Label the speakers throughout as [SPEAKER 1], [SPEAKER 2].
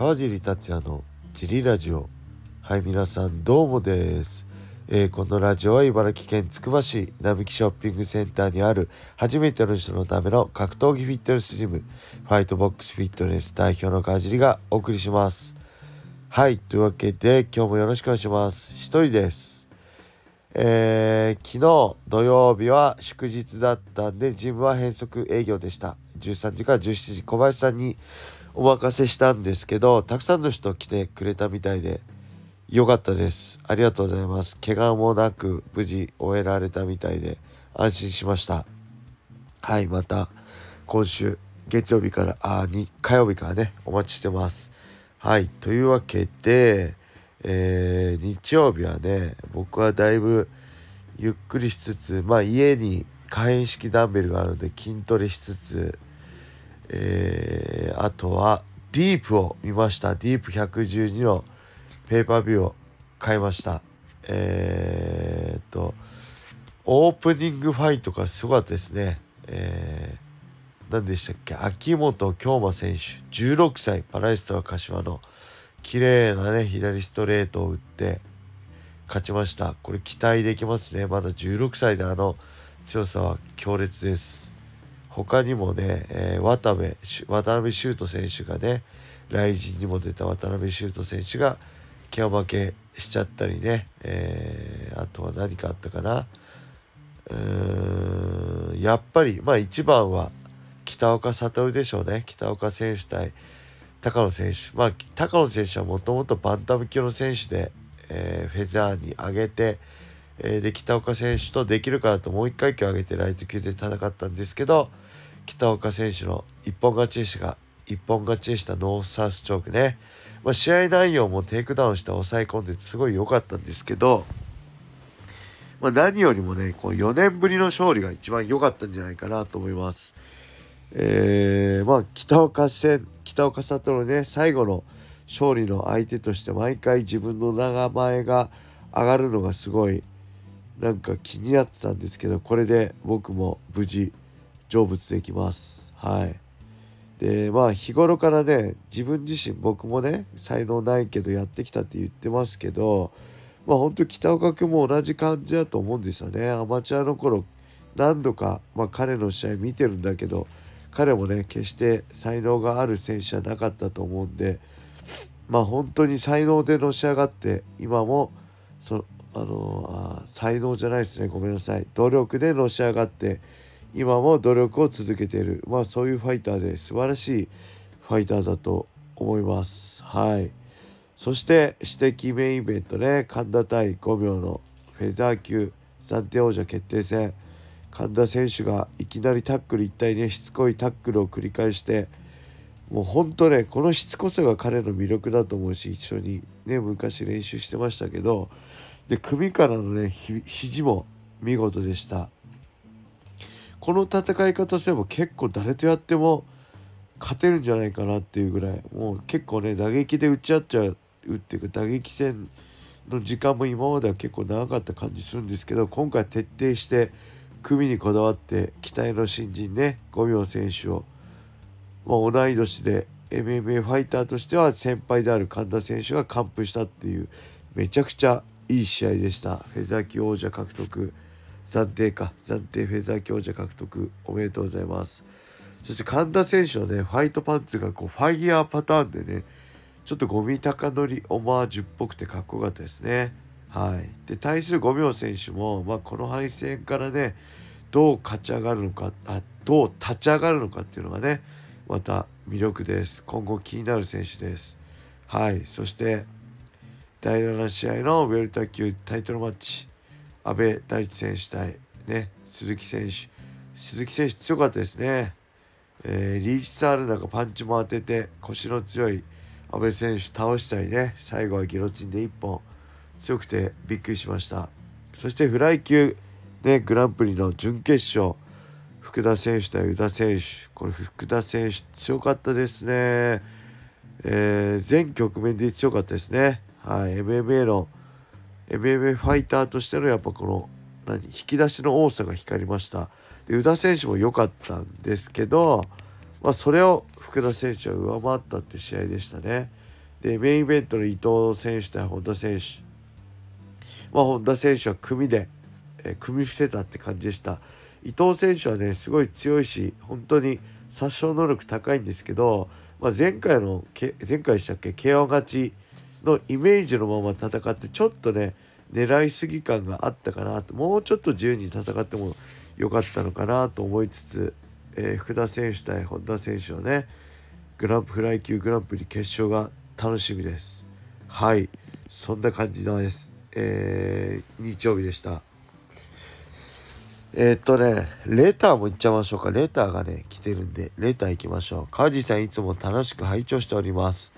[SPEAKER 1] 川尻達也のジリラジオ。はい皆さんどうもです、えー、このラジオは茨城県つくば市並木ショッピングセンターにある初めての人のための格闘技フィットネスジムファイトボックスフィットネス代表の川尻がお送りします。はいというわけで今日もよろしくお願いします。一人です。えー、昨日土曜日は祝日だったんでジムは変則営業でした。13時から17時小林さんにお任せしたんですけどたくさんの人来てくれたみたいでよかったです。ありがとうございます。怪我もなく無事終えられたみたいで安心しました。はいまた今週月曜日からあに火曜日からねお待ちしてます。はいというわけで、えー、日曜日はね僕はだいぶゆっくりしつつまあ家に可変式ダンベルがあるので筋トレしつつえー、あとはディープを見ました。ディープ112のペーパービューを買いました。えー、っとオープニングファイトがすごかったですね。えー、何でしたっけ？秋元京馬選手16歳パラエストラ柏の綺麗なね左ストレートを打って勝ちました。これ期待できますね。まだ16歳であの強さは強烈です。他にもね、えー、渡部渡辺修斗選手がね来陣にも出た渡辺修斗選手が気負けしちゃったりね、えー、あとは何かあったかな。うーんやっぱりまあ一番は北岡悟でしょうね。北岡選手対高野選手。まあ高野選手はもともとバンタム級の選手で、えー、フェザーに上げてえー、で北岡選手とできるからともう1階級上げてライト級で戦ったんですけど北岡選手の一本勝ちでしたが一本勝ちでしたノースサウスチョークね、まあ、試合内容もテイクダウンして抑え込んですごい良かったんですけど、まあ、何よりもねこう4年ぶりの勝利が一番良かったんじゃないかなと思います。えー、まあ北岡戦北岡悟ね最後の勝利の相手として毎回自分の名前が上がるのがすごいなんか気になってたんですけどこれで僕も無事成仏できます。はい。でまあ日頃からね自分自身僕もね才能ないけどやってきたって言ってますけどまあ本当北岡君も同じ感じだと思うんですよね。アマチュアの頃何度か、まあ、彼の試合見てるんだけど彼もね決して才能がある選手じゃなかったと思うんでまあ本当に才能でのし上がって今もそのあのあ才能じゃないですね。ごめんなさい。努力でのし上がって今も努力を続けている。まあそういうファイターで素晴らしいファイターだと思います。はい。そして指摘メインイベントね。神田対5秒のフェザー級暫定王者決定戦。神田選手がいきなりタックル一体ねしつこいタックルを繰り返してもうほんとねこのしつこさが彼の魅力だと思うし一緒にね昔練習してましたけどで首からのね肘も見事でした。この戦い方すれば結構誰とやっても勝てるんじゃないかなっていうぐらいもう結構ね打撃で打ち合っちゃうっていうか打撃戦の時間も今までは結構長かった感じするんですけど今回徹底して組にこだわって期待の新人ね五秒選手を、まあ、同い年で MMA ファイターとしては先輩である神田選手が完封したっていうめちゃくちゃいい試合でした。フェザー級王者獲得。暫定か。暫定フェザー級王者獲得。おめでとうございます。そして神田選手のねファイトパンツがこうファイヤーパターンでねちょっとゴミ高乗りオマージュっぽくてかっこよかったですね。はい。で対する五秒選手も、まあ、この敗戦からねどう勝ち上がるのかあどう立ち上がるのかっていうのがねまた魅力です。今後気になる選手です。はい。そして第7試合のウェルター級タイトルマッチ阿部大地選手対ね鈴木選手。鈴木選手強かったですね、えー、リーチサールなんかパンチも当てて腰の強い阿部選手倒したりね。最後はギロチンで1本。強くてびっくりしました。そしてフライ級ねグランプリの準決勝。福田選手対宇田選手。これ福田選手強かったですね、えー、全局面で強かったですね。はい、MMA の MMA ファイターとしてのやっぱこの何引き出しの多さが光りました。で宇田選手も良かったんですけど、まあ、それを福田選手は上回ったって試合でしたね。でメインイベントの伊藤選手対本田選手。まあ本田選手は組で、えー、組み伏せたって感じでした。伊藤選手はねすごい強いし本当に殺傷能力高いんですけど、まあ、前回の前回でしたっけ？KO 勝ちのイメージのまま戦ってちょっとね狙いすぎ感があったかなと。もうちょっと自由に戦ってもよかったのかなと思いつつ、えー、福田選手対本田選手のねグランプフライ級グランプリ決勝が楽しみです。はい。そんな感じです、えー、日曜日でした。えー、っとねレターもいっちゃいましょうか。レターがね来てるんでレター行きましょう。川地さんいつも楽しく拝聴しております。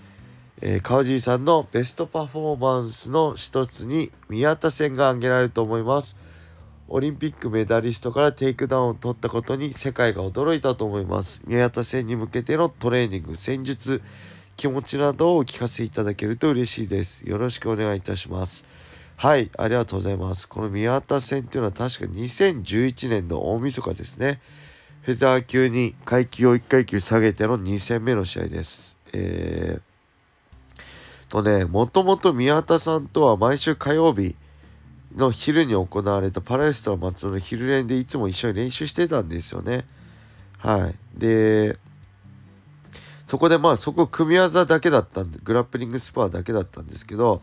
[SPEAKER 1] えー、川尻さんのベストパフォーマンスの一つに宮田戦が挙げられると思います。オリンピックメダリストからテイクダウンを取ったことに世界が驚いたと思います。宮田戦に向けてのトレーニング、戦術、気持ちなどをお聞かせいただけると嬉しいです。よろしくお願いいたします。はい、ありがとうございます。この宮田戦っていうのは確か2011年の大晦日ですね。フェザー級に階級を1階級下げての2戦目の試合です。えーとね、もともと宮田さんとは毎週火曜日の昼に行われたパラエストラ松の昼練でいつも一緒に練習してたんですよね。はい。で、そこでまあそこ組み技だけだったんで、グラップリングスパーだけだったんですけど、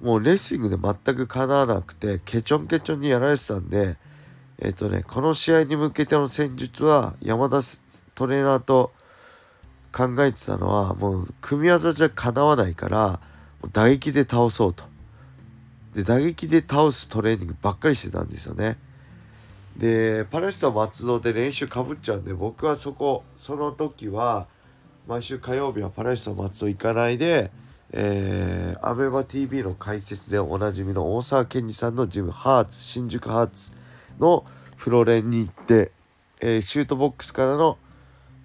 [SPEAKER 1] もうレスリングで全くかなわなくて、ケチョンケチョンにやられてたんで、えっ、ー、とね、この試合に向けての戦術は山田トレーナーと考えてたのはもう組み技じゃかなわないから打撃で倒そうと。で打撃で倒すトレーニングばっかりしてたんですよね。でパレスタ松戸で練習かぶっちゃうんで僕はそこその時は毎週火曜日はパレスタ松戸行かないでえー、アベマ t v の解説でおなじみの大沢健二さんのジムハーツ新宿ハーツのフロレンに行って、えー、シュートボックスからの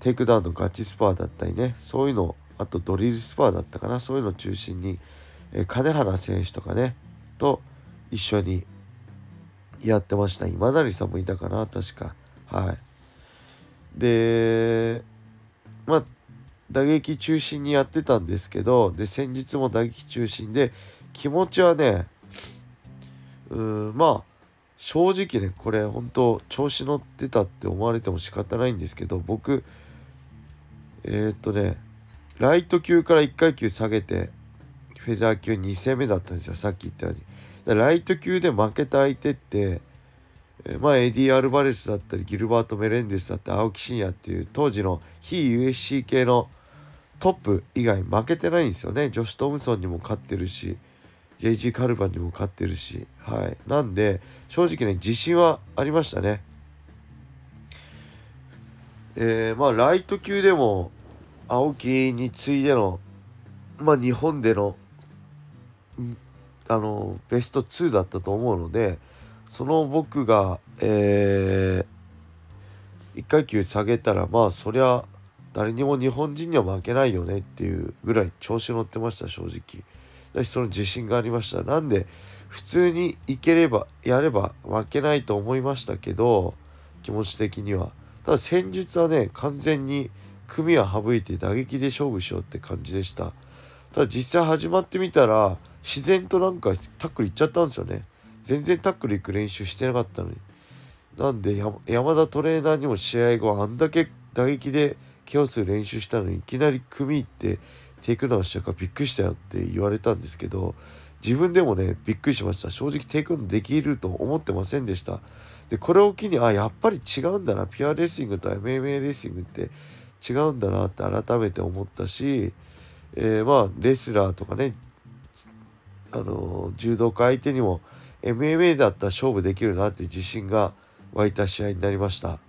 [SPEAKER 1] テイクダウンのガチスパーだったりねそういうのあとドリルスパーだったかなそういうのを中心に、え、金原選手とかねと一緒にやってました。今成さんもいたかな確か。はい。でまあ打撃中心にやってたんですけどで先日も打撃中心で気持ちはねうんまあ正直ねこれ本当調子乗ってたって思われても仕方ないんですけど僕えー、っとねライト級から1階級下げてフェザー級2戦目だったんですよさっき言ったように。ライト級で負けた相手って、え、まあエディ・アルバレスだったりギルバート・メレンデスだったり青木真也っていう当時の非 USC 系のトップ以外負けてないんですよね。ジョシュ・トムソンにも勝ってるし JG カルバンにも勝ってるしはい。なんで正直ね自信はありましたね。えー、まあライト級でも青木に次いでのまあ日本でのあのベスト2だったと思うのでその僕がえー、1階級下げたらまあそりゃ誰にも日本人には負けないよねっていうぐらい調子乗ってました正直。だしその自信がありました。なんで普通にいければやれば負けないと思いましたけど気持ち的には。ただ戦術はね完全に組は省いて打撃で勝負しようって感じでした。ただ実際始まってみたら自然となんかタックルいっちゃったんですよね。全然タックル行く練習してなかったのに。なんで山田トレーナーにも試合後あんだけ打撃でケアする練習したのにいきなり組行ってテイクダウンしたからびっくりしたよって言われたんですけど自分でもねびっくりしました。正直テイクダウンできると思ってませんでした。でこれを機にあやっぱり違うんだな。ピュアレスリングと MMA レスリングって違うんだなって改めて思ったし、えー、まあレスラーとかねあの柔道家相手にも MMA だったら勝負できるなって自信が湧いた試合になりました。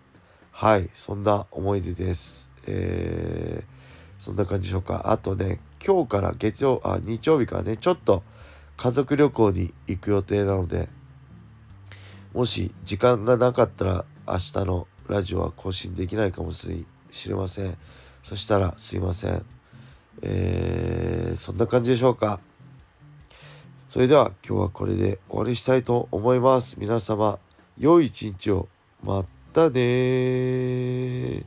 [SPEAKER 1] はいそんな思い出です。えー、そんな感じでしょうか。あとね今日から月曜あ日曜日からねちょっと家族旅行に行く予定なのでもし時間がなかったら明日のラジオは更新できないかもしれません。そしたらすいません。えー、そんな感じでしょうか。それでは今日はこれで終わりしたいと思います。皆様、良い一日を。またね